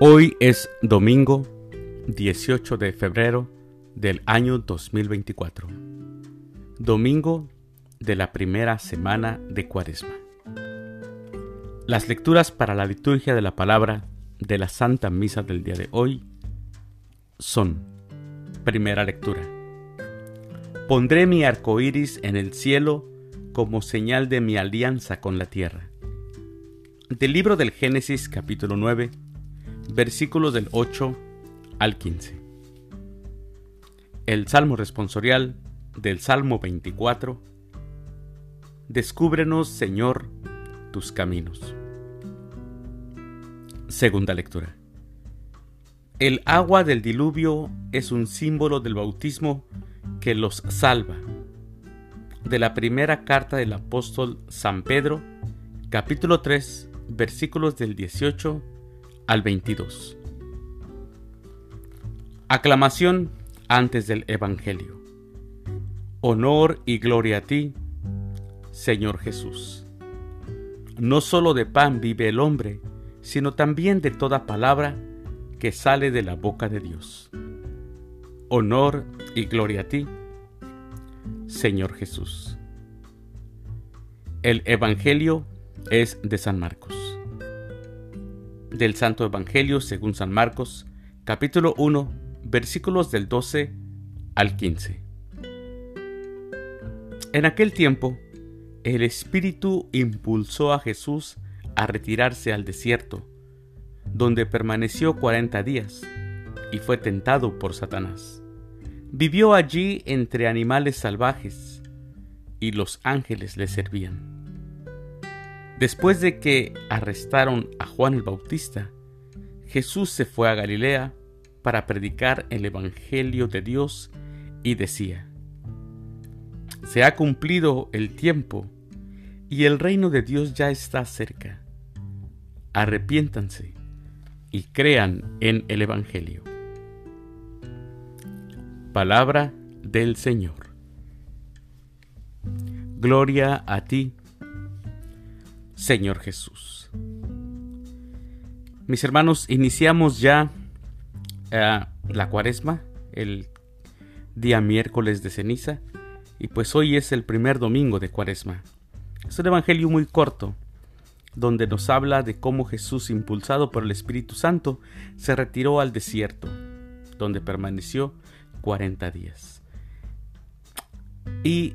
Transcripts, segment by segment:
Hoy es domingo 18 de febrero del año 2024. Domingo de la primera semana de Cuaresma. Las lecturas para la liturgia de la palabra de la Santa Misa del día de hoy son: Primera lectura. Pondré mi arco iris en el cielo como señal de mi alianza con la tierra. Del libro del Génesis, capítulo 9 versículos del 8 al 15. El Salmo responsorial del Salmo 24. Descúbrenos, Señor, tus caminos. Segunda lectura. El agua del diluvio es un símbolo del bautismo que los salva. De la primera carta del apóstol San Pedro, capítulo 3, versículos del 18 al 22. Aclamación antes del Evangelio. Honor y gloria a ti, Señor Jesús. No solo de pan vive el hombre, sino también de toda palabra que sale de la boca de Dios. Honor y gloria a ti, Señor Jesús. El Evangelio es de San Marcos del Santo Evangelio según San Marcos, capítulo 1, versículos del 12 al 15. En aquel tiempo, el Espíritu impulsó a Jesús a retirarse al desierto, donde permaneció cuarenta días, y fue tentado por Satanás. Vivió allí entre animales salvajes, y los ángeles le servían. Después de que arrestaron a Juan el Bautista, Jesús se fue a Galilea para predicar el Evangelio de Dios y decía, Se ha cumplido el tiempo y el reino de Dios ya está cerca. Arrepiéntanse y crean en el Evangelio. Palabra del Señor. Gloria a ti, Señor Jesús. Mis hermanos, iniciamos ya eh, la cuaresma, el día miércoles de ceniza, y pues hoy es el primer domingo de cuaresma. Es un evangelio muy corto, donde nos habla de cómo Jesús, impulsado por el Espíritu Santo, se retiró al desierto, donde permaneció 40 días. Y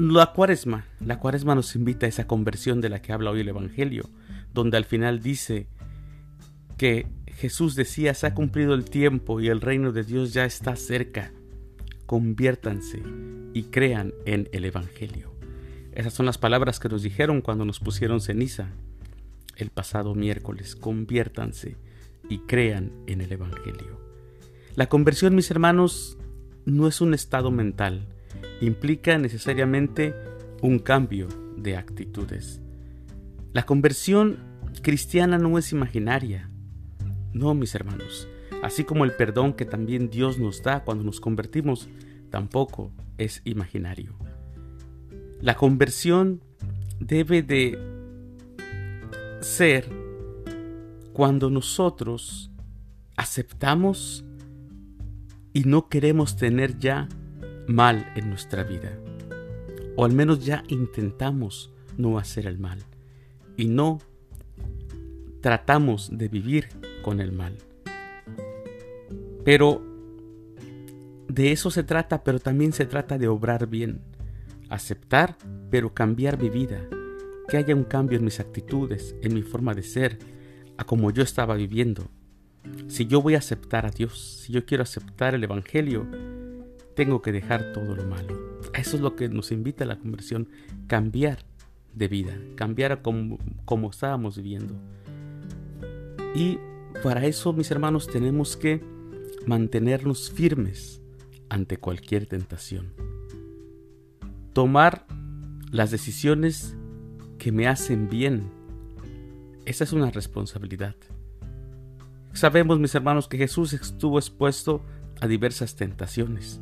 la cuaresma, la cuaresma nos invita a esa conversión de la que habla hoy el Evangelio, donde al final dice que Jesús decía, se ha cumplido el tiempo y el reino de Dios ya está cerca. Conviértanse y crean en el Evangelio. Esas son las palabras que nos dijeron cuando nos pusieron ceniza el pasado miércoles. Conviértanse y crean en el Evangelio. La conversión, mis hermanos, no es un estado mental, implica necesariamente un cambio de actitudes. La conversión cristiana no es imaginaria. No, mis hermanos. Así como el perdón que también Dios nos da cuando nos convertimos, tampoco es imaginario. La conversión debe de ser cuando nosotros aceptamos y no queremos tener ya mal en nuestra vida. O al menos ya intentamos no hacer el mal. Y no tratamos de vivir con el mal. Pero de eso se trata, pero también se trata de obrar bien. Aceptar, pero cambiar mi vida. Que haya un cambio en mis actitudes, en mi forma de ser, a como yo estaba viviendo. Si yo voy a aceptar a Dios, si yo quiero aceptar el Evangelio, tengo que dejar todo lo malo. Eso es lo que nos invita a la conversión, cambiar de vida, cambiar a como, como estábamos viviendo. Y para eso, mis hermanos, tenemos que mantenernos firmes ante cualquier tentación. Tomar las decisiones que me hacen bien. Esa es una responsabilidad. Sabemos, mis hermanos, que Jesús estuvo expuesto a diversas tentaciones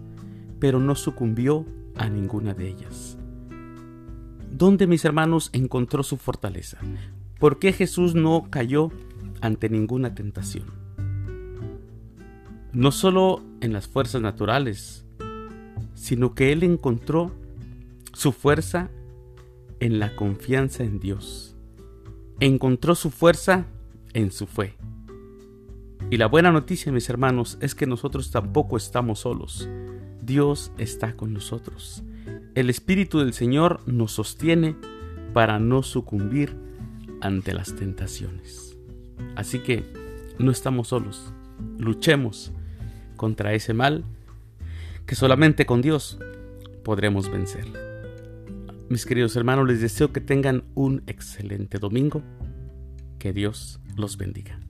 pero no sucumbió a ninguna de ellas. ¿Dónde, mis hermanos, encontró su fortaleza? ¿Por qué Jesús no cayó ante ninguna tentación. No solo en las fuerzas naturales, sino que él encontró su fuerza en la confianza en Dios. Encontró su fuerza en su fe. Y la buena noticia, mis hermanos, es que nosotros tampoco estamos solos. Dios está con nosotros. El Espíritu del Señor nos sostiene para no sucumbir ante las tentaciones. Así que no estamos solos. Luchemos contra ese mal que solamente con Dios podremos vencer. Mis queridos hermanos, les deseo que tengan un excelente domingo. Que Dios los bendiga.